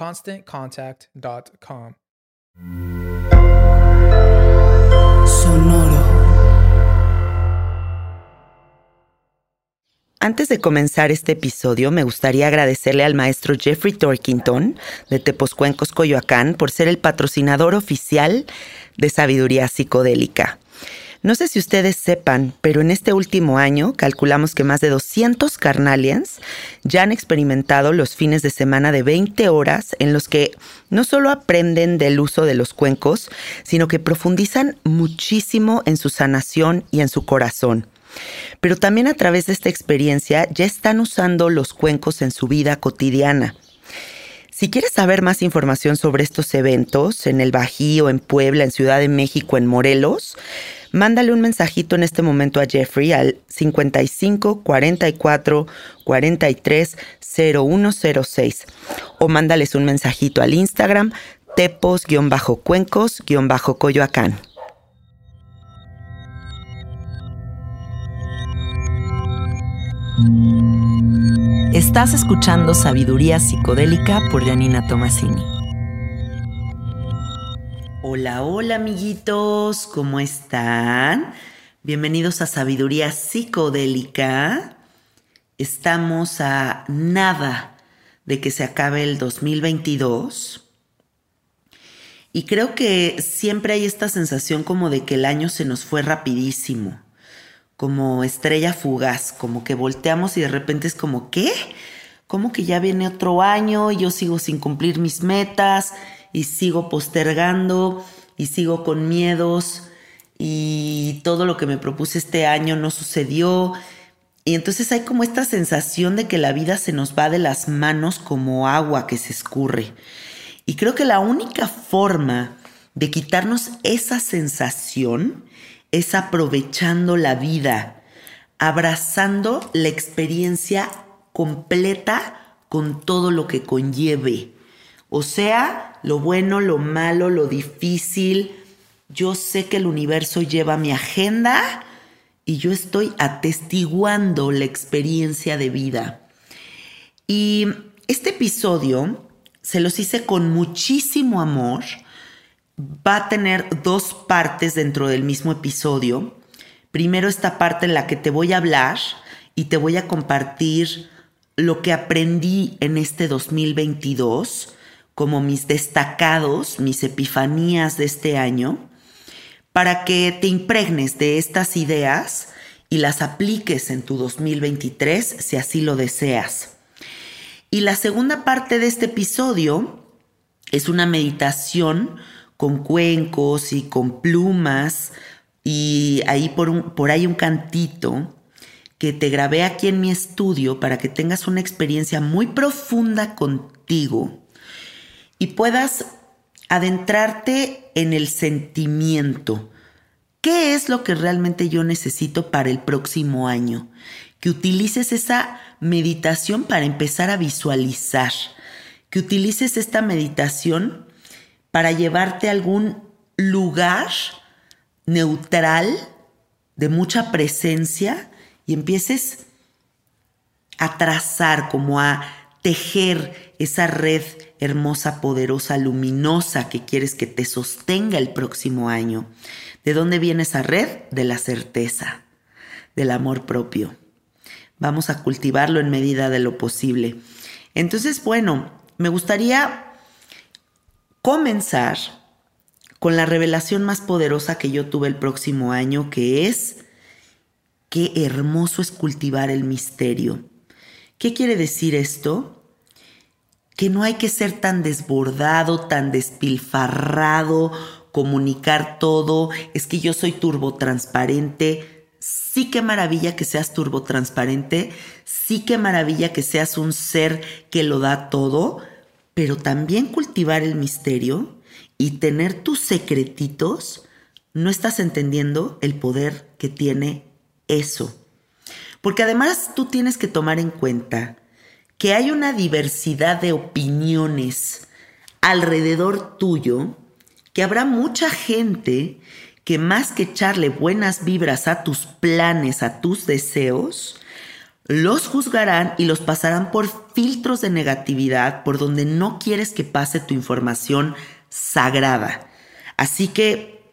ConstantContact.com. Sonoro. Antes de comenzar este episodio, me gustaría agradecerle al maestro Jeffrey Torkington de Teposcuencos, Coyoacán, por ser el patrocinador oficial de Sabiduría Psicodélica. No sé si ustedes sepan, pero en este último año calculamos que más de 200 carnalians ya han experimentado los fines de semana de 20 horas en los que no solo aprenden del uso de los cuencos, sino que profundizan muchísimo en su sanación y en su corazón. Pero también a través de esta experiencia ya están usando los cuencos en su vida cotidiana. Si quieres saber más información sobre estos eventos en el Bajío, en Puebla, en Ciudad de México, en Morelos, mándale un mensajito en este momento a Jeffrey al 55 44 43 0106 o mándales un mensajito al Instagram tepos-cuencos-coyoacán. Estás escuchando Sabiduría Psicodélica por Janina Tomasini. Hola, hola amiguitos, ¿cómo están? Bienvenidos a Sabiduría Psicodélica. Estamos a nada de que se acabe el 2022. Y creo que siempre hay esta sensación como de que el año se nos fue rapidísimo, como estrella fugaz, como que volteamos y de repente es como, ¿qué? Como que ya viene otro año y yo sigo sin cumplir mis metas y sigo postergando y sigo con miedos y todo lo que me propuse este año no sucedió. Y entonces hay como esta sensación de que la vida se nos va de las manos como agua que se escurre. Y creo que la única forma de quitarnos esa sensación es aprovechando la vida, abrazando la experiencia completa con todo lo que conlleve. O sea, lo bueno, lo malo, lo difícil. Yo sé que el universo lleva mi agenda y yo estoy atestiguando la experiencia de vida. Y este episodio se los hice con muchísimo amor. Va a tener dos partes dentro del mismo episodio. Primero esta parte en la que te voy a hablar y te voy a compartir lo que aprendí en este 2022 como mis destacados, mis epifanías de este año, para que te impregnes de estas ideas y las apliques en tu 2023 si así lo deseas. Y la segunda parte de este episodio es una meditación con cuencos y con plumas y ahí por, por ahí un cantito que te grabé aquí en mi estudio para que tengas una experiencia muy profunda contigo y puedas adentrarte en el sentimiento. ¿Qué es lo que realmente yo necesito para el próximo año? Que utilices esa meditación para empezar a visualizar, que utilices esta meditación para llevarte a algún lugar neutral, de mucha presencia, y empieces a trazar, como a tejer esa red hermosa, poderosa, luminosa que quieres que te sostenga el próximo año. ¿De dónde viene esa red? De la certeza, del amor propio. Vamos a cultivarlo en medida de lo posible. Entonces, bueno, me gustaría comenzar con la revelación más poderosa que yo tuve el próximo año, que es Qué hermoso es cultivar el misterio. ¿Qué quiere decir esto? Que no hay que ser tan desbordado, tan despilfarrado, comunicar todo. Es que yo soy turbotransparente. Sí qué maravilla que seas turbotransparente. Sí qué maravilla que seas un ser que lo da todo. Pero también cultivar el misterio y tener tus secretitos, no estás entendiendo el poder que tiene eso. Porque además tú tienes que tomar en cuenta que hay una diversidad de opiniones alrededor tuyo, que habrá mucha gente que más que echarle buenas vibras a tus planes, a tus deseos, los juzgarán y los pasarán por filtros de negatividad por donde no quieres que pase tu información sagrada. Así que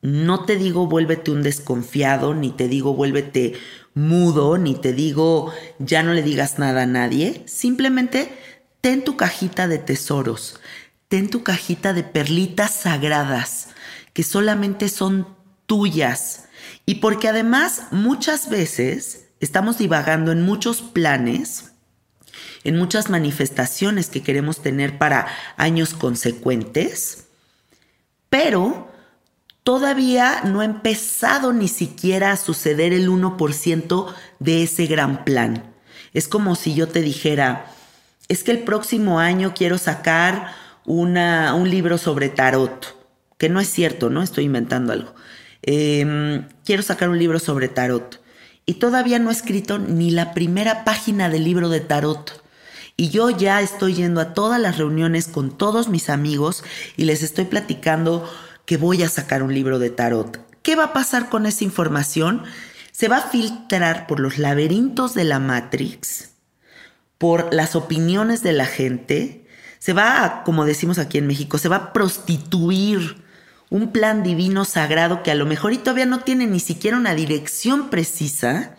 no te digo vuélvete un desconfiado, ni te digo vuélvete mudo, ni te digo ya no le digas nada a nadie. Simplemente ten tu cajita de tesoros, ten tu cajita de perlitas sagradas que solamente son tuyas. Y porque además muchas veces estamos divagando en muchos planes, en muchas manifestaciones que queremos tener para años consecuentes, pero todavía no ha empezado ni siquiera a suceder el 1% de ese gran plan. Es como si yo te dijera, es que el próximo año quiero sacar una, un libro sobre tarot, que no es cierto, ¿no? Estoy inventando algo. Em, quiero sacar un libro sobre tarot. Y todavía no he escrito ni la primera página del libro de tarot. Y yo ya estoy yendo a todas las reuniones con todos mis amigos y les estoy platicando que voy a sacar un libro de tarot. ¿Qué va a pasar con esa información? Se va a filtrar por los laberintos de la Matrix, por las opiniones de la gente, se va, como decimos aquí en México, se va a prostituir un plan divino sagrado que a lo mejor y todavía no tiene ni siquiera una dirección precisa,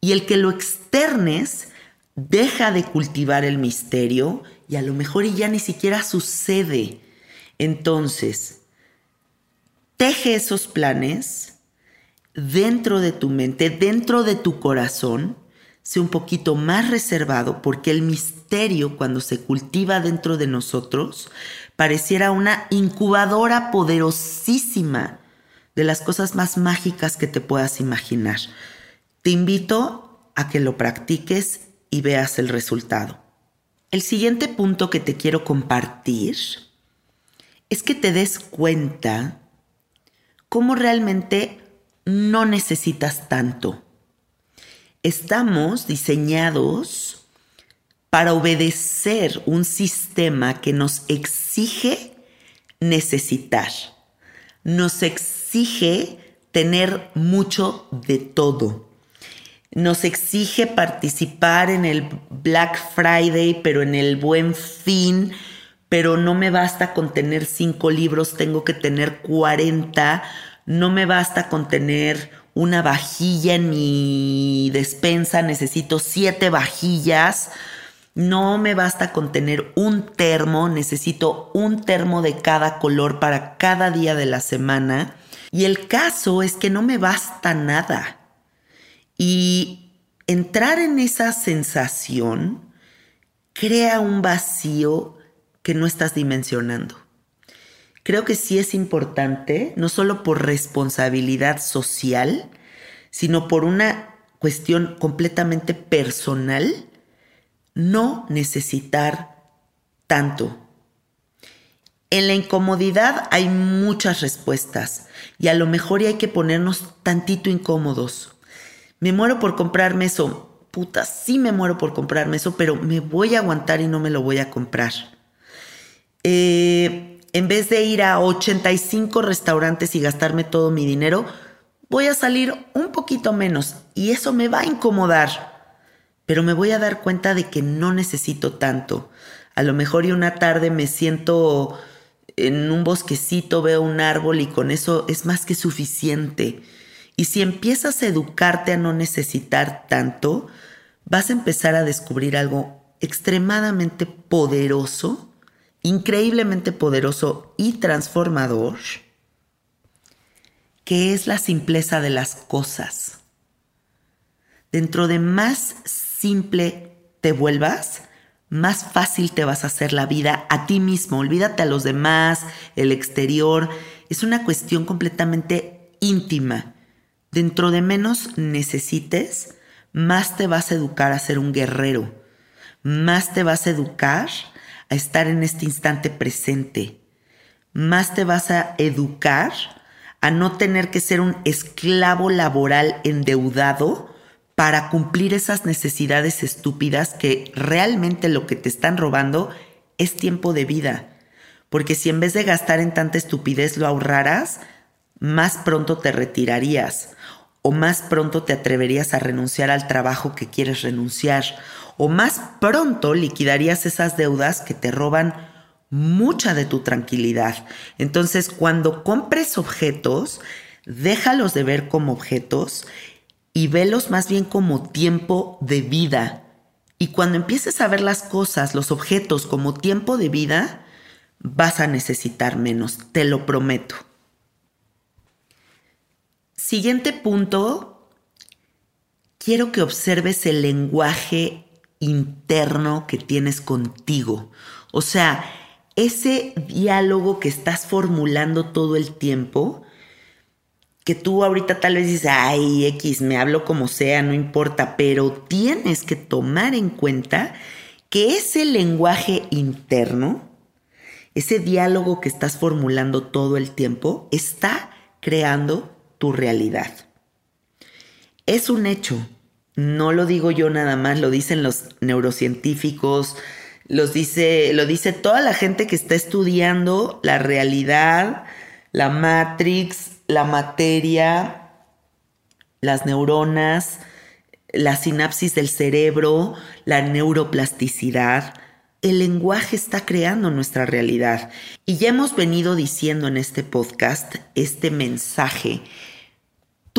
y el que lo externes deja de cultivar el misterio y a lo mejor y ya ni siquiera sucede. Entonces, teje esos planes dentro de tu mente, dentro de tu corazón, sé un poquito más reservado porque el misterio cuando se cultiva dentro de nosotros pareciera una incubadora poderosísima de las cosas más mágicas que te puedas imaginar. Te invito a que lo practiques y veas el resultado. El siguiente punto que te quiero compartir es que te des cuenta cómo realmente no necesitas tanto. Estamos diseñados para obedecer un sistema que nos exige necesitar, nos exige tener mucho de todo, nos exige participar en el Black Friday, pero en el buen fin, pero no me basta con tener cinco libros, tengo que tener 40, no me basta con tener una vajilla en mi despensa, necesito siete vajillas, no me basta con tener un termo, necesito un termo de cada color para cada día de la semana. Y el caso es que no me basta nada. Y entrar en esa sensación crea un vacío que no estás dimensionando. Creo que sí es importante, no solo por responsabilidad social, sino por una cuestión completamente personal, no necesitar tanto. En la incomodidad hay muchas respuestas y a lo mejor hay que ponernos tantito incómodos. Me muero por comprarme eso. Puta, sí me muero por comprarme eso, pero me voy a aguantar y no me lo voy a comprar. Eh, en vez de ir a 85 restaurantes y gastarme todo mi dinero, voy a salir un poquito menos y eso me va a incomodar. Pero me voy a dar cuenta de que no necesito tanto. A lo mejor y una tarde me siento en un bosquecito, veo un árbol y con eso es más que suficiente. Y si empiezas a educarte a no necesitar tanto, vas a empezar a descubrir algo extremadamente poderoso, increíblemente poderoso y transformador que es la simpleza de las cosas. Dentro de más simple te vuelvas, más fácil te vas a hacer la vida a ti mismo. Olvídate a los demás, el exterior. Es una cuestión completamente íntima. Dentro de menos necesites, más te vas a educar a ser un guerrero. Más te vas a educar a estar en este instante presente. Más te vas a educar a no tener que ser un esclavo laboral endeudado para cumplir esas necesidades estúpidas que realmente lo que te están robando es tiempo de vida. Porque si en vez de gastar en tanta estupidez lo ahorraras, más pronto te retirarías o más pronto te atreverías a renunciar al trabajo que quieres renunciar o más pronto liquidarías esas deudas que te roban mucha de tu tranquilidad. Entonces, cuando compres objetos, déjalos de ver como objetos y velos más bien como tiempo de vida. Y cuando empieces a ver las cosas, los objetos como tiempo de vida, vas a necesitar menos, te lo prometo. Siguiente punto, quiero que observes el lenguaje interno que tienes contigo. O sea, ese diálogo que estás formulando todo el tiempo, que tú ahorita tal vez dices, ay, X, me hablo como sea, no importa, pero tienes que tomar en cuenta que ese lenguaje interno, ese diálogo que estás formulando todo el tiempo, está creando tu realidad. Es un hecho, no lo digo yo nada más, lo dicen los neurocientíficos, los dice, lo dice toda la gente que está estudiando la realidad, la matrix, la materia, las neuronas, la sinapsis del cerebro, la neuroplasticidad. El lenguaje está creando nuestra realidad. Y ya hemos venido diciendo en este podcast este mensaje.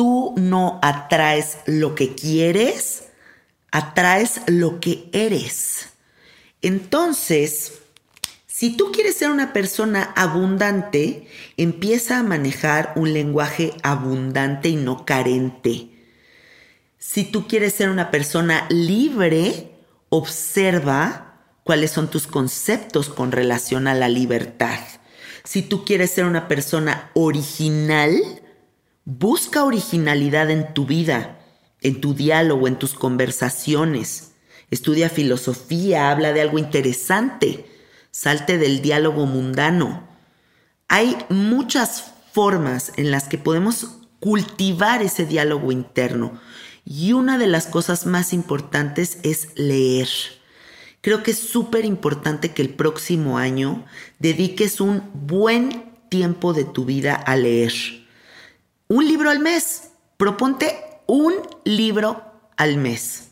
Tú no atraes lo que quieres, atraes lo que eres. Entonces, si tú quieres ser una persona abundante, empieza a manejar un lenguaje abundante y no carente. Si tú quieres ser una persona libre, observa cuáles son tus conceptos con relación a la libertad. Si tú quieres ser una persona original, busca originalidad en tu vida, en tu diálogo, en tus conversaciones estudia filosofía, habla de algo interesante, salte del diálogo mundano. Hay muchas formas en las que podemos cultivar ese diálogo interno y una de las cosas más importantes es leer. Creo que es súper importante que el próximo año dediques un buen tiempo de tu vida a leer. Un libro al mes. Proponte un libro al mes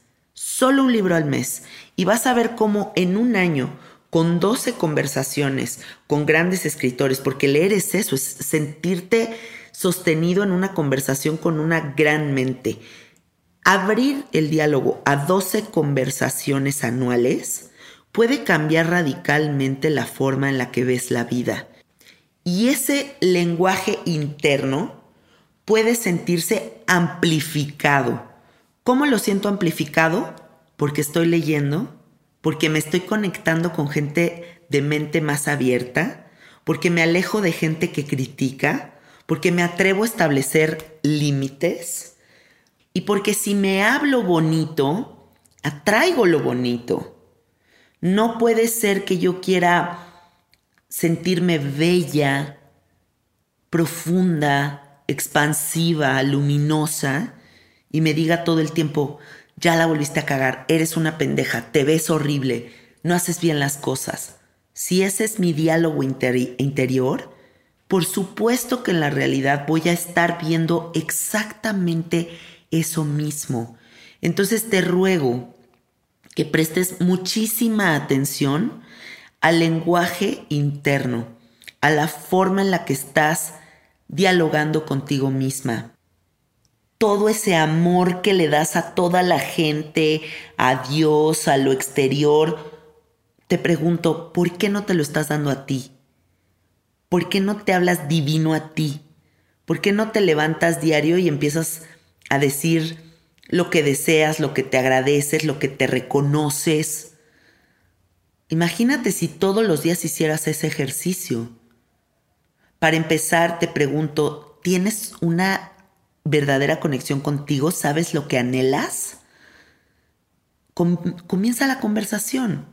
solo un libro al mes y vas a ver cómo en un año, con 12 conversaciones con grandes escritores, porque leer es eso, es sentirte sostenido en una conversación con una gran mente. Abrir el diálogo a 12 conversaciones anuales puede cambiar radicalmente la forma en la que ves la vida. Y ese lenguaje interno puede sentirse amplificado ¿Cómo lo siento amplificado? Porque estoy leyendo, porque me estoy conectando con gente de mente más abierta, porque me alejo de gente que critica, porque me atrevo a establecer límites y porque si me hablo bonito, atraigo lo bonito. No puede ser que yo quiera sentirme bella, profunda, expansiva, luminosa y me diga todo el tiempo, ya la volviste a cagar, eres una pendeja, te ves horrible, no haces bien las cosas. Si ese es mi diálogo interior, por supuesto que en la realidad voy a estar viendo exactamente eso mismo. Entonces te ruego que prestes muchísima atención al lenguaje interno, a la forma en la que estás dialogando contigo misma. Todo ese amor que le das a toda la gente, a Dios, a lo exterior, te pregunto, ¿por qué no te lo estás dando a ti? ¿Por qué no te hablas divino a ti? ¿Por qué no te levantas diario y empiezas a decir lo que deseas, lo que te agradeces, lo que te reconoces? Imagínate si todos los días hicieras ese ejercicio. Para empezar, te pregunto, ¿tienes una verdadera conexión contigo? ¿Sabes lo que anhelas? comienza la conversación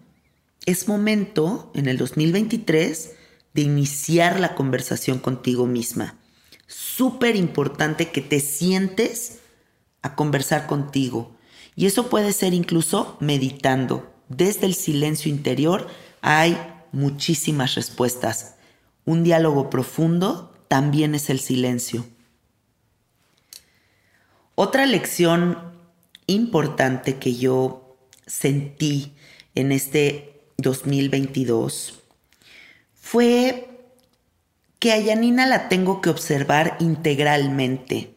es momento en el 2023 de iniciar la conversación contigo misma. Súper importante que te sientes a conversar contigo. Y eso puede ser incluso meditando. Desde el silencio interior hay muchísimas respuestas. Un diálogo profundo también es el silencio. Otra lección importante que yo sentí en este 2022 fue que a Yanina la tengo que observar integralmente.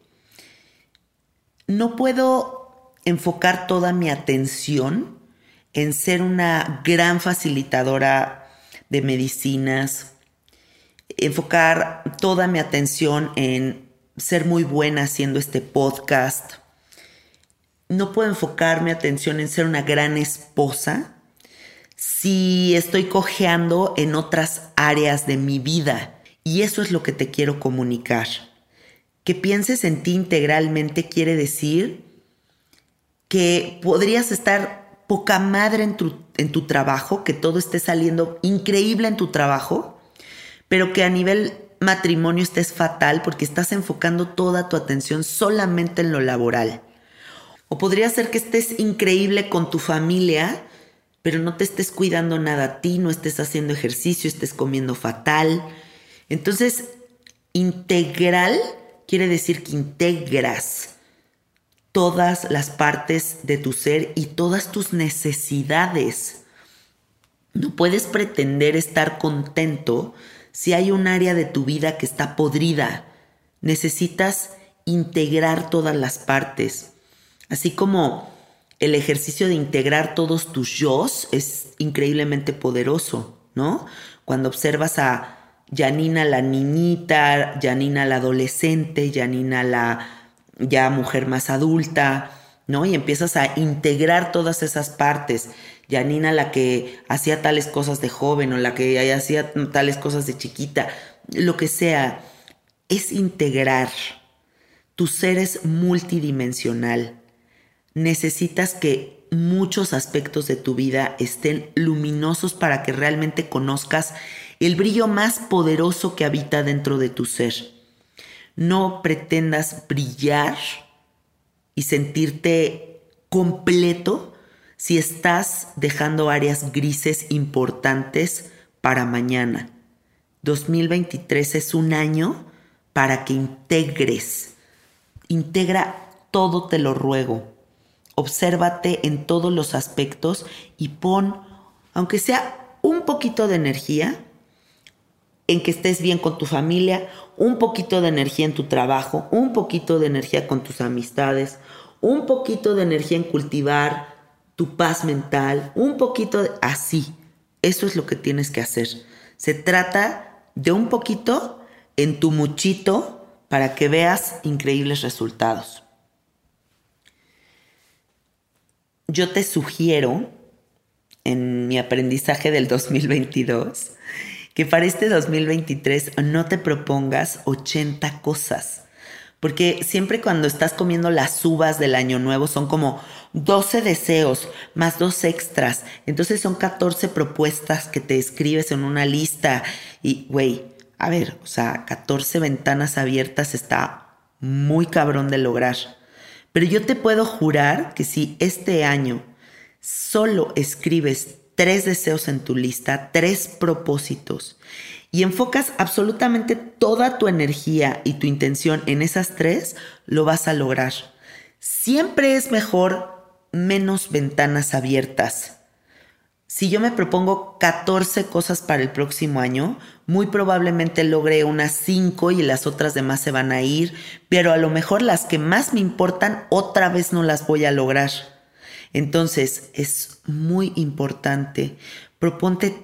No puedo enfocar toda mi atención en ser una gran facilitadora de medicinas, enfocar toda mi atención en ser muy buena haciendo este podcast. No puedo enfocar mi atención en ser una gran esposa si estoy cojeando en otras áreas de mi vida. Y eso es lo que te quiero comunicar. Que pienses en ti integralmente quiere decir que podrías estar poca madre en tu, en tu trabajo, que todo esté saliendo increíble en tu trabajo, pero que a nivel matrimonio estés fatal porque estás enfocando toda tu atención solamente en lo laboral. O podría ser que estés increíble con tu familia, pero no te estés cuidando nada a ti, no estés haciendo ejercicio, estés comiendo fatal. Entonces, integral quiere decir que integras todas las partes de tu ser y todas tus necesidades. No puedes pretender estar contento si hay un área de tu vida que está podrida. Necesitas integrar todas las partes. Así como el ejercicio de integrar todos tus yo es increíblemente poderoso, ¿no? Cuando observas a Janina la niñita, Janina la adolescente, Janina la ya mujer más adulta, ¿no? Y empiezas a integrar todas esas partes. Janina la que hacía tales cosas de joven o la que hacía tales cosas de chiquita, lo que sea, es integrar. Tu ser es multidimensional necesitas que muchos aspectos de tu vida estén luminosos para que realmente conozcas el brillo más poderoso que habita dentro de tu ser. No pretendas brillar y sentirte completo si estás dejando áreas grises importantes para mañana. 2023 es un año para que integres. Integra todo, te lo ruego obsérvate en todos los aspectos y pon, aunque sea un poquito de energía, en que estés bien con tu familia, un poquito de energía en tu trabajo, un poquito de energía con tus amistades, un poquito de energía en cultivar tu paz mental, un poquito así. Eso es lo que tienes que hacer. Se trata de un poquito en tu muchito para que veas increíbles resultados. yo te sugiero en mi aprendizaje del 2022 que para este 2023 no te propongas 80 cosas. Porque siempre cuando estás comiendo las uvas del año nuevo son como 12 deseos más dos extras. Entonces son 14 propuestas que te escribes en una lista. Y, güey, a ver, o sea, 14 ventanas abiertas está muy cabrón de lograr. Pero yo te puedo jurar que si este año solo escribes tres deseos en tu lista, tres propósitos, y enfocas absolutamente toda tu energía y tu intención en esas tres, lo vas a lograr. Siempre es mejor menos ventanas abiertas. Si yo me propongo 14 cosas para el próximo año, muy probablemente logre unas 5 y las otras demás se van a ir, pero a lo mejor las que más me importan otra vez no las voy a lograr. Entonces es muy importante, proponte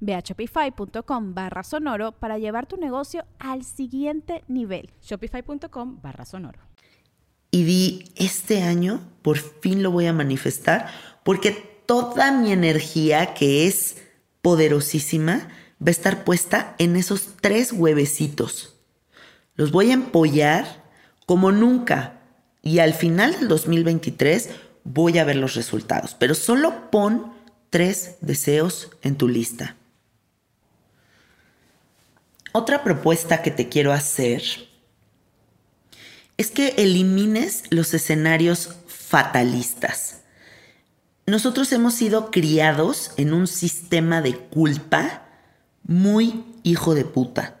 Ve a shopify.com barra sonoro para llevar tu negocio al siguiente nivel. Shopify.com barra sonoro. Y di, este año por fin lo voy a manifestar porque toda mi energía que es poderosísima va a estar puesta en esos tres huevecitos. Los voy a empollar como nunca y al final del 2023 voy a ver los resultados. Pero solo pon tres deseos en tu lista. Otra propuesta que te quiero hacer es que elimines los escenarios fatalistas. Nosotros hemos sido criados en un sistema de culpa muy hijo de puta.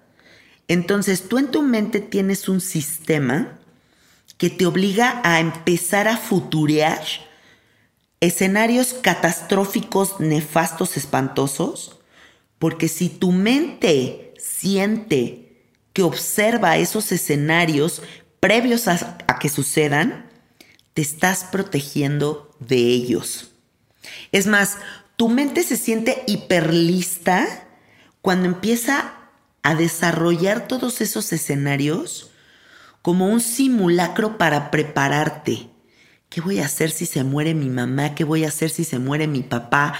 Entonces tú en tu mente tienes un sistema que te obliga a empezar a futurear escenarios catastróficos, nefastos, espantosos, porque si tu mente siente que observa esos escenarios previos a, que sucedan, te estás protegiendo de ellos. Es más, tu mente se siente hiperlista cuando empieza a desarrollar todos esos escenarios como un simulacro para prepararte ¿Qué voy a hacer si se muere mi mamá? ¿Qué voy a hacer si se muere mi papá?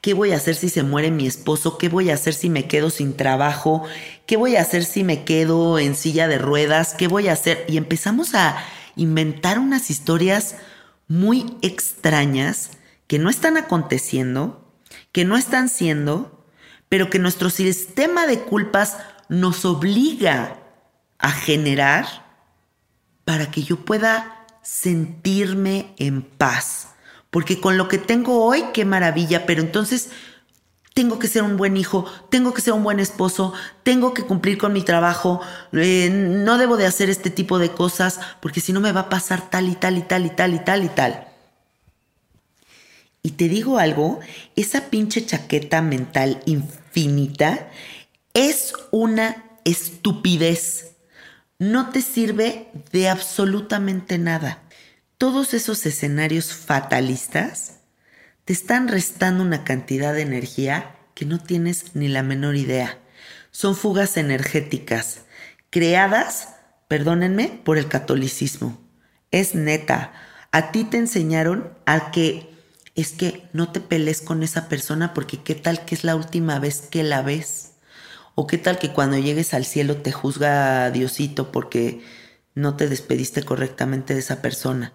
¿Qué voy a hacer si se muere mi esposo? ¿Qué voy a hacer si me quedo sin trabajo? ¿Qué voy a hacer si me quedo en silla de ruedas? ¿Qué voy a hacer? Y empezamos a inventar unas historias muy extrañas que no están aconteciendo, que no están siendo, pero que nuestro sistema de culpas nos obliga a generar para que yo pueda sentirme en paz. Porque con lo que tengo hoy, qué maravilla, pero entonces tengo que ser un buen hijo, tengo que ser un buen esposo, tengo que cumplir con mi trabajo, eh, no debo de hacer este tipo de cosas porque si no me va a pasar tal y tal y tal y tal y tal y tal. Y te digo algo, esa pinche chaqueta mental infinita es una estupidez no te sirve de absolutamente nada. Todos esos escenarios fatalistas te están restando una cantidad de energía que no tienes ni la menor idea. Son fugas energéticas creadas, perdónenme, por el catolicismo. Es neta. A ti te enseñaron a que es que no te pelees con esa persona porque qué tal que es la última vez que la ves. ¿O qué tal que cuando llegues al cielo te juzga Diosito porque no te despediste correctamente de esa persona?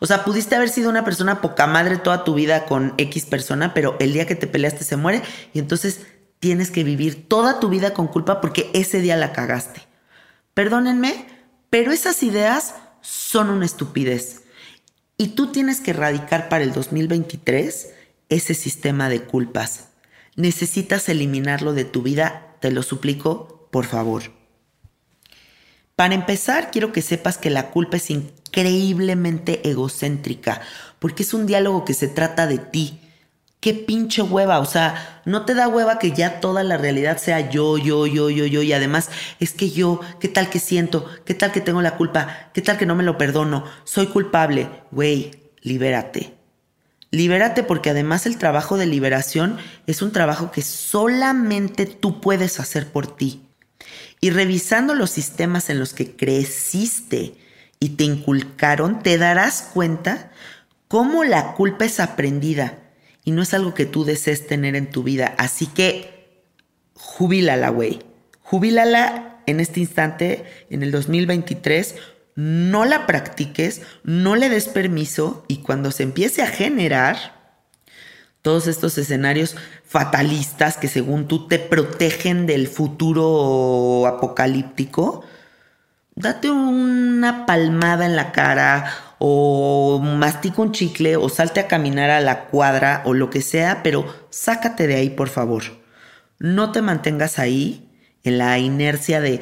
O sea, pudiste haber sido una persona poca madre toda tu vida con X persona, pero el día que te peleaste se muere y entonces tienes que vivir toda tu vida con culpa porque ese día la cagaste. Perdónenme, pero esas ideas son una estupidez. Y tú tienes que erradicar para el 2023 ese sistema de culpas. Necesitas eliminarlo de tu vida, te lo suplico, por favor. Para empezar, quiero que sepas que la culpa es increíblemente egocéntrica, porque es un diálogo que se trata de ti. Qué pinche hueva, o sea, no te da hueva que ya toda la realidad sea yo, yo, yo, yo, yo, y además es que yo, ¿qué tal que siento? ¿Qué tal que tengo la culpa? ¿Qué tal que no me lo perdono? Soy culpable. Güey, libérate. Libérate porque además el trabajo de liberación es un trabajo que solamente tú puedes hacer por ti. Y revisando los sistemas en los que creciste y te inculcaron, te darás cuenta cómo la culpa es aprendida y no es algo que tú desees tener en tu vida. Así que jubílala, güey. Jubílala en este instante, en el 2023. No la practiques, no le des permiso y cuando se empiece a generar, todos estos escenarios fatalistas que según tú te protegen del futuro apocalíptico, date una palmada en la cara o mastica un chicle o salte a caminar a la cuadra o lo que sea, pero sácate de ahí por favor. No te mantengas ahí en la inercia de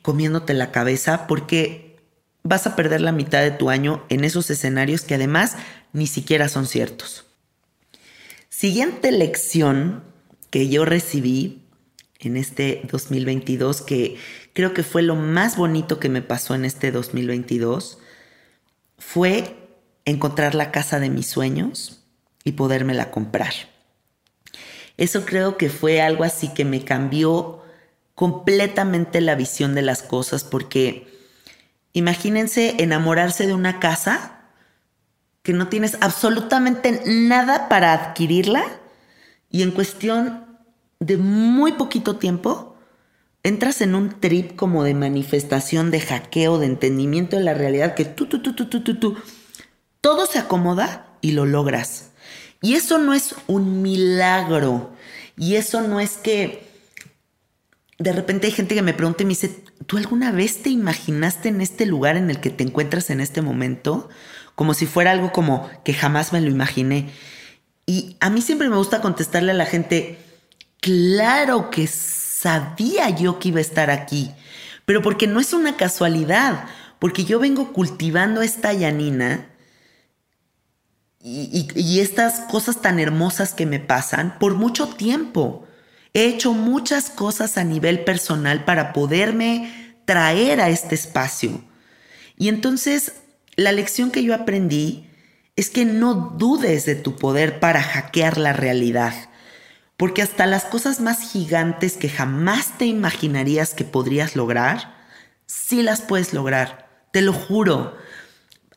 comiéndote la cabeza porque vas a perder la mitad de tu año en esos escenarios que además ni siquiera son ciertos. Siguiente lección que yo recibí en este 2022, que creo que fue lo más bonito que me pasó en este 2022, fue encontrar la casa de mis sueños y podérmela comprar. Eso creo que fue algo así que me cambió completamente la visión de las cosas porque imagínense enamorarse de una casa que no tienes absolutamente nada para adquirirla y en cuestión de muy poquito tiempo entras en un trip como de manifestación, de hackeo, de entendimiento de la realidad que tú, tú, tú, tú, tú, tú, tú, todo se acomoda y lo logras. Y eso no es un milagro. Y eso no es que de repente hay gente que me pregunta y me dice, ¿tú alguna vez te imaginaste en este lugar en el que te encuentras en este momento? como si fuera algo como que jamás me lo imaginé. Y a mí siempre me gusta contestarle a la gente, claro que sabía yo que iba a estar aquí, pero porque no es una casualidad, porque yo vengo cultivando esta llanina y, y, estas cosas tan hermosas que me pasan por mucho tiempo. He hecho muchas cosas a nivel personal para poderme traer a este espacio. Y entonces la lección que yo aprendí es que no dudes de tu poder para hackear la realidad, porque hasta las cosas más gigantes que jamás te imaginarías que podrías lograr, sí las puedes lograr, te lo juro.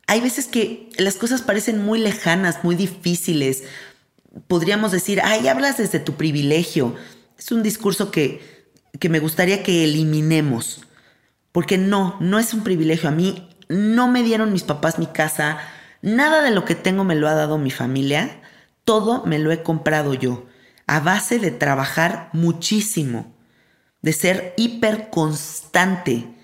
Hay veces que las cosas parecen muy lejanas, muy difíciles. Podríamos decir, ay, hablas desde tu privilegio. Es un discurso que, que me gustaría que eliminemos, porque no, no es un privilegio. A mí no me dieron mis papás mi casa, nada de lo que tengo me lo ha dado mi familia, todo me lo he comprado yo, a base de trabajar muchísimo, de ser hiper constante.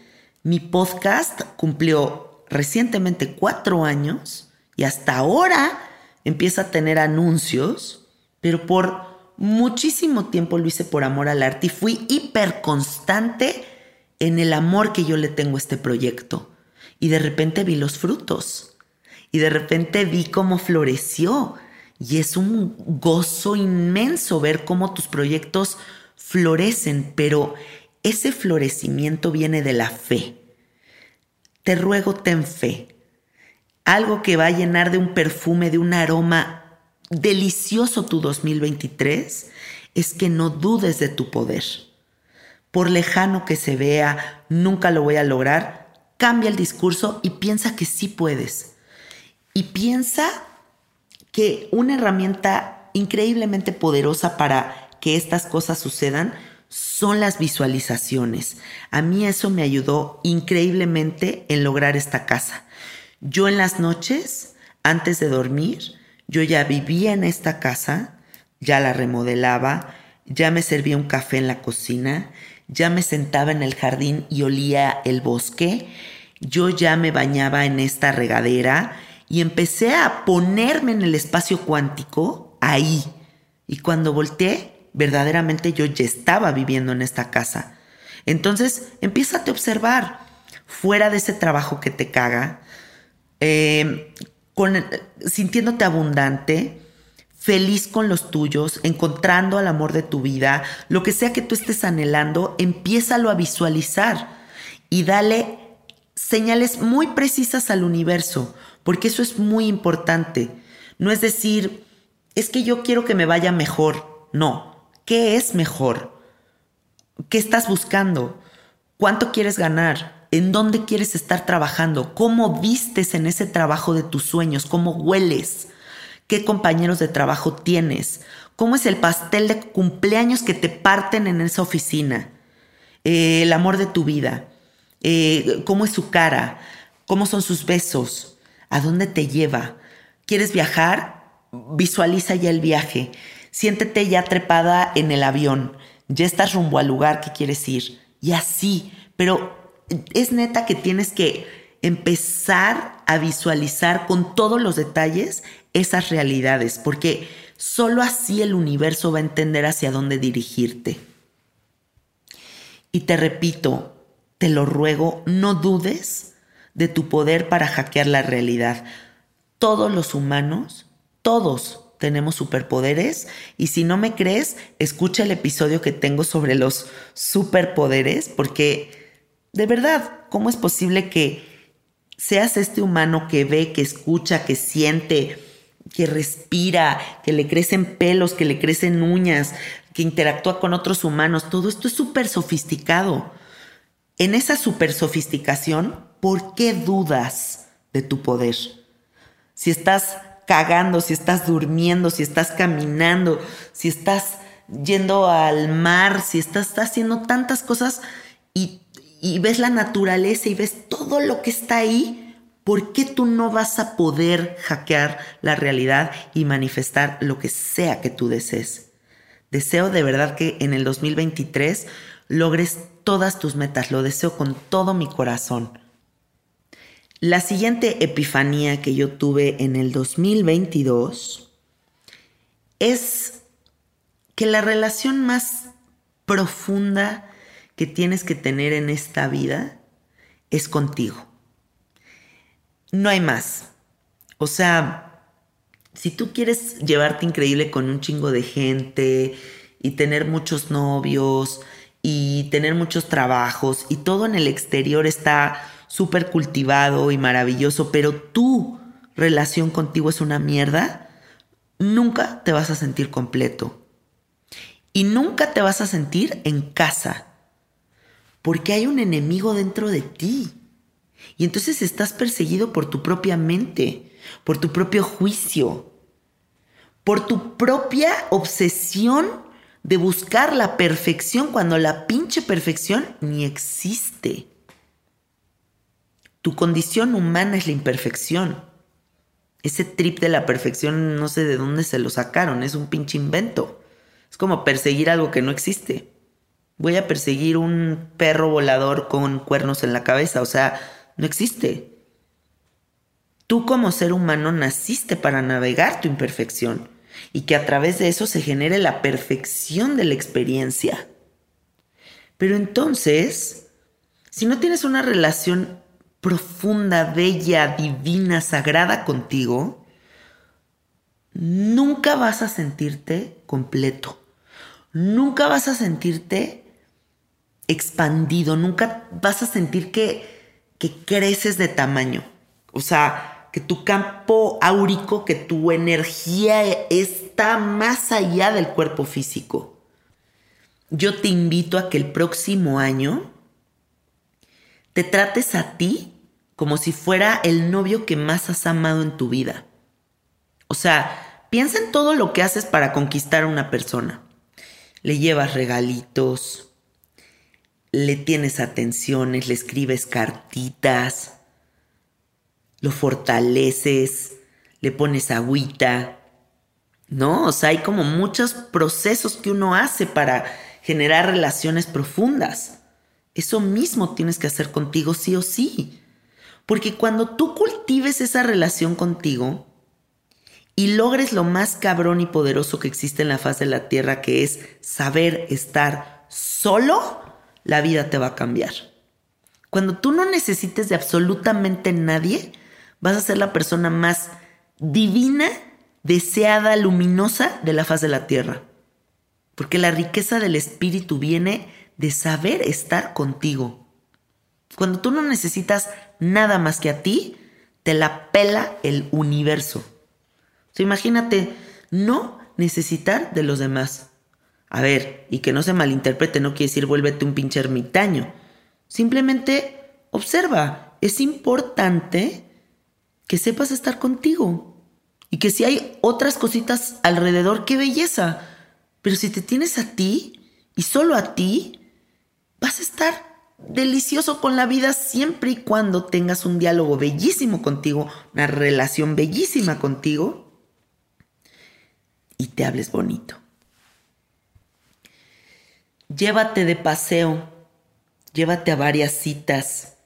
Mi podcast cumplió recientemente cuatro años y hasta ahora empieza a tener anuncios, pero por muchísimo tiempo lo hice por amor al arte y fui hiper constante en el amor que yo le tengo a este proyecto. Y de repente vi los frutos. Y de repente vi cómo floreció. Y es un gozo inmenso ver cómo tus proyectos florecen, pero ese florecimiento viene de la fe. Te ruego, ten fe. Algo que va a llenar de un perfume, de un aroma delicioso tu 2023 es que no dudes de tu poder. Por lejano que se vea, nunca lo voy a lograr, cambia el discurso y piensa que sí puedes. Y piensa que una herramienta increíblemente poderosa para que estas cosas sucedan son las visualizaciones. A mí eso me ayudó increíblemente en lograr esta casa. Yo en las noches antes de dormir, yo ya vivía en esta casa, ya la remodelaba, ya me servía un café en la cocina, ya me sentaba en el jardín y olía el bosque, yo ya me bañaba en esta regadera y empecé a ponerme en el espacio cuántico ahí. Y cuando volteé, verdaderamente yo ya estaba viviendo en esta casa. Entonces, empieza a observar fuera de ese trabajo que te caga, eh, con, sintiéndote abundante, feliz con los tuyos, encontrando al amor de tu vida, lo que sea que tú estés anhelando, empiézalo a visualizar y dale señales muy precisas al universo, porque eso es muy importante. No es decir, es que yo quiero que me vaya mejor. No, ¿qué es mejor? ¿Qué estás buscando? ¿Cuánto quieres ganar? ¿En dónde quieres estar trabajando? ¿Cómo vistes en ese trabajo de tus sueños? ¿Cómo hueles? qué compañeros de trabajo tienes, cómo es el pastel de cumpleaños que te parten en esa oficina, eh, el amor de tu vida, eh, cómo es su cara, cómo son sus besos, a dónde te lleva. ¿Quieres viajar? Visualiza ya el viaje. Siéntete ya trepada en el avión. Ya estás rumbo al lugar que quieres ir. Y así. Pero es neta que tienes que empezar a visualizar con todos los detalles esas realidades, porque solo así el universo va a entender hacia dónde dirigirte. Y te repito, te lo ruego, no dudes de tu poder para hackear la realidad. Todos los humanos, todos tenemos superpoderes y si no me crees, escucha el episodio que tengo sobre los superpoderes porque de verdad, ¿cómo es posible que seas este humano que ve, que escucha, que siente, que respira, que le crecen pelos, que le crecen uñas, que interactúa con otros humanos. Todo esto es súper sofisticado. En esa súper sofisticación, ¿por qué dudas de tu poder? Si estás cagando, si estás durmiendo, si estás caminando, si estás yendo al mar, si estás haciendo tantas cosas y, y ves la naturaleza y ves todo lo que está ahí, ¿por qué tú no vas a poder hackear la realidad y manifestar lo que sea que tú desees? Deseo de verdad que en el 2023 logres todas tus metas, lo deseo con todo mi corazón. La siguiente epifanía que yo tuve en el 2022 es que la relación más profunda que tienes que tener en esta vida es contigo no hay más. O sea, si tú quieres llevarte increíble con un chingo de gente y tener muchos novios y tener muchos trabajos y todo en el exterior está súper cultivado y maravilloso, pero tu relación contigo es una mierda, nunca te vas a sentir completo. Y nunca te vas a sentir en casa. Porque hay un enemigo dentro de ti. Y entonces estás perseguido por tu propia mente, por tu propio juicio, por tu propia obsesión de buscar la perfección cuando la pinche perfección ni existe. Tu condición humana es la imperfección. Ese trip de la perfección no sé de dónde se lo sacaron, es un pinche invento. Es como perseguir algo que no existe. Voy a perseguir un perro volador con cuernos en la cabeza, o sea, no existe. Tú como ser humano naciste para navegar tu imperfección y que a través de eso se genere la perfección de la experiencia. Pero entonces, si no tienes una relación profunda, bella, divina, sagrada contigo, nunca vas a sentirte completo. Nunca vas a sentirte expandido, nunca vas a sentir que que creces de tamaño. O sea, que tu campo áurico, que tu energía está más allá del cuerpo físico. Yo te invito a que el próximo año te trates a ti como si fuera el novio que más has amado en tu vida. O sea, piensa en todo lo que haces para conquistar a una persona. Le llevas regalitos, le tienes atenciones, le escribes cartitas, lo fortaleces, le pones agüita, ¿no? O sea, hay como muchos procesos que uno hace para generar relaciones profundas. Eso mismo tienes que hacer contigo sí o sí. Porque cuando tú cultives esa relación contigo y logres lo más cabrón y poderoso que existe en la faz de la tierra, que es saber estar solo, la vida te va a cambiar. Cuando tú no necesites de absolutamente nadie, vas a ser la persona más divina, deseada, luminosa de la faz de la tierra. Porque la riqueza del espíritu viene de saber estar contigo. Cuando tú no necesitas nada más que a ti, te la pela el universo. imagínate no necesitar de los demás. A ver, y que no se malinterprete, no quiere decir vuélvete un pinche ermitaño. Simplemente observa, es importante que sepas estar contigo. Y que si hay otras cositas alrededor, qué belleza. Pero si te tienes a ti y solo a ti, vas a estar delicioso con la vida siempre y cuando tengas un diálogo bellísimo contigo, una relación bellísima contigo y te hables bonito. Llévate de paseo, llévate a varias citas.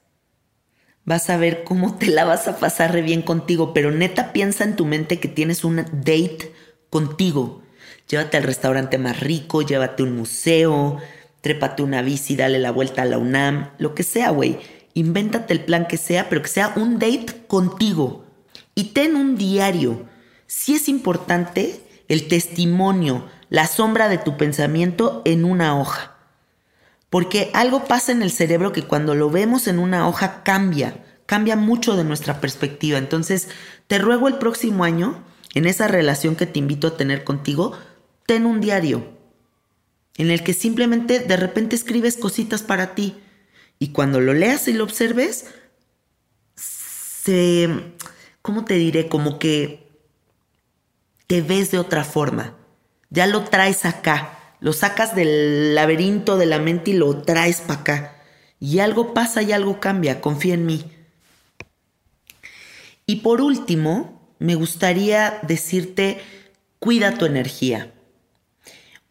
Vas a ver cómo te la vas a pasar re bien contigo, pero neta piensa en tu mente que tienes un date contigo. Llévate al restaurante más rico, llévate a un museo, trépate una bici, dale la vuelta a la UNAM, lo que sea, güey. Invéntate el plan que sea, pero que sea un date contigo. Y ten un diario. Si es importante el testimonio, la sombra de tu pensamiento en una hoja. Porque algo pasa en el cerebro que cuando lo vemos en una hoja cambia, cambia mucho de nuestra perspectiva. Entonces, te ruego el próximo año, en esa relación que te invito a tener contigo, ten un diario en el que simplemente de repente escribes cositas para ti y cuando lo leas y lo observes, se, ¿cómo te diré? Como que te ves de otra forma. Ya lo traes acá, lo sacas del laberinto de la mente y lo traes para acá. Y algo pasa y algo cambia, confía en mí. Y por último, me gustaría decirte, cuida tu energía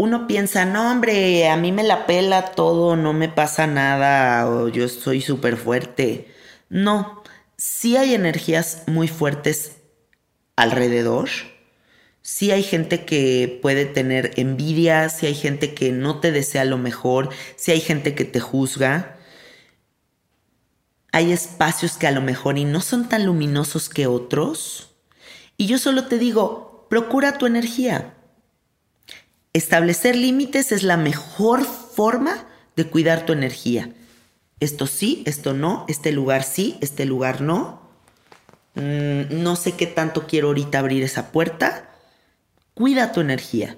uno piensa, no hombre, a mí me la pela todo, no me pasa nada, o yo soy súper fuerte. No, sí hay energías muy fuertes alrededor. Sí hay gente que puede tener envidia, sí hay gente que no te desea lo mejor, sí hay gente que te juzga. Hay espacios que a lo mejor y no son tan luminosos que otros. Y yo solo te digo, procura tu energía. Establecer límites es la mejor forma de cuidar tu energía. Esto sí, esto no, este lugar sí, este lugar no. Mm, no sé qué tanto quiero ahorita abrir esa puerta. Cuida tu energía.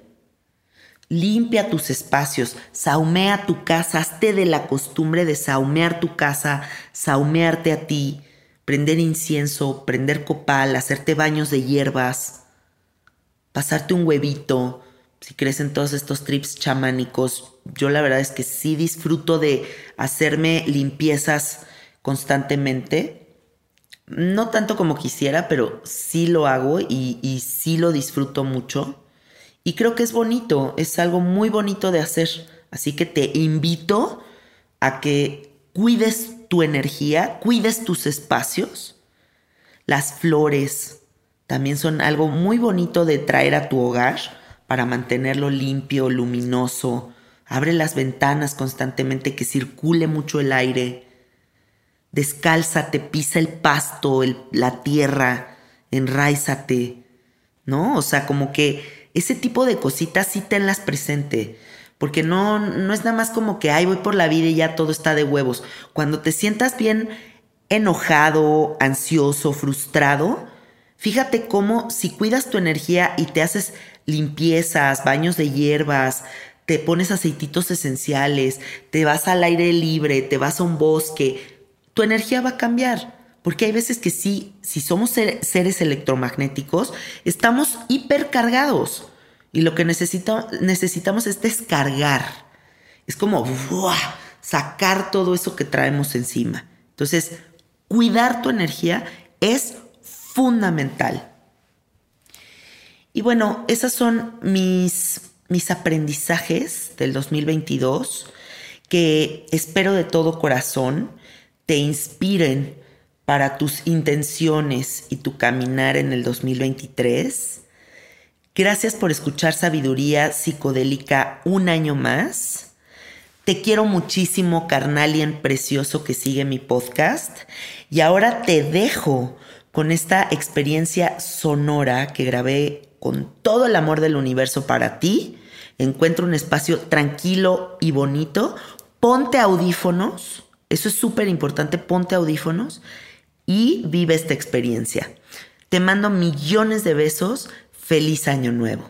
Limpia tus espacios, saumea tu casa, hazte de la costumbre de saumear tu casa, saumearte a ti, prender incienso, prender copal, hacerte baños de hierbas, pasarte un huevito, si crees en todos estos trips chamánicos, yo la verdad es que sí disfruto de hacerme limpiezas constantemente. No tanto como quisiera, pero sí lo hago y, sí lo disfruto mucho. Y creo que es bonito, es algo muy bonito de hacer. Así que te invito a que cuides tu energía, cuides tus espacios. Las flores también son algo muy bonito de traer a tu hogar para mantenerlo limpio, luminoso. Abre las ventanas constantemente, que circule mucho el aire. Descálzate, pisa el pasto, la tierra, enraízate. ¿No? O sea, como que ese tipo de cositas sí tenlas presente. Porque no, no es nada más como que, ay, voy por la vida y ya todo está de huevos. Cuando te sientas bien enojado, ansioso, frustrado, fíjate cómo si cuidas tu energía y te haces limpiezas, baños de hierbas, te pones aceititos esenciales, te vas al aire libre, te vas a un bosque, tu energía va a cambiar. Porque hay veces que sí, si somos seres electromagnéticos, estamos hipercargados. Y lo que necesitamos es descargar. Es como sacar todo eso que traemos encima. Entonces, cuidar tu energía es fundamental. Y bueno, esos son mis, mis aprendizajes del 2022 que espero de todo corazón te inspiren para tus intenciones y tu caminar en el 2023. Gracias por escuchar Sabiduría Psicodélica un año más. Te quiero muchísimo, carnalien precioso que sigue mi podcast. Y ahora te dejo con esta experiencia sonora que grabé con todo el amor del universo para ti. Encuentra un espacio tranquilo y bonito. Ponte audífonos. Eso es súper importante. Ponte audífonos y vive esta experiencia. Te mando millones de besos. Feliz año nuevo.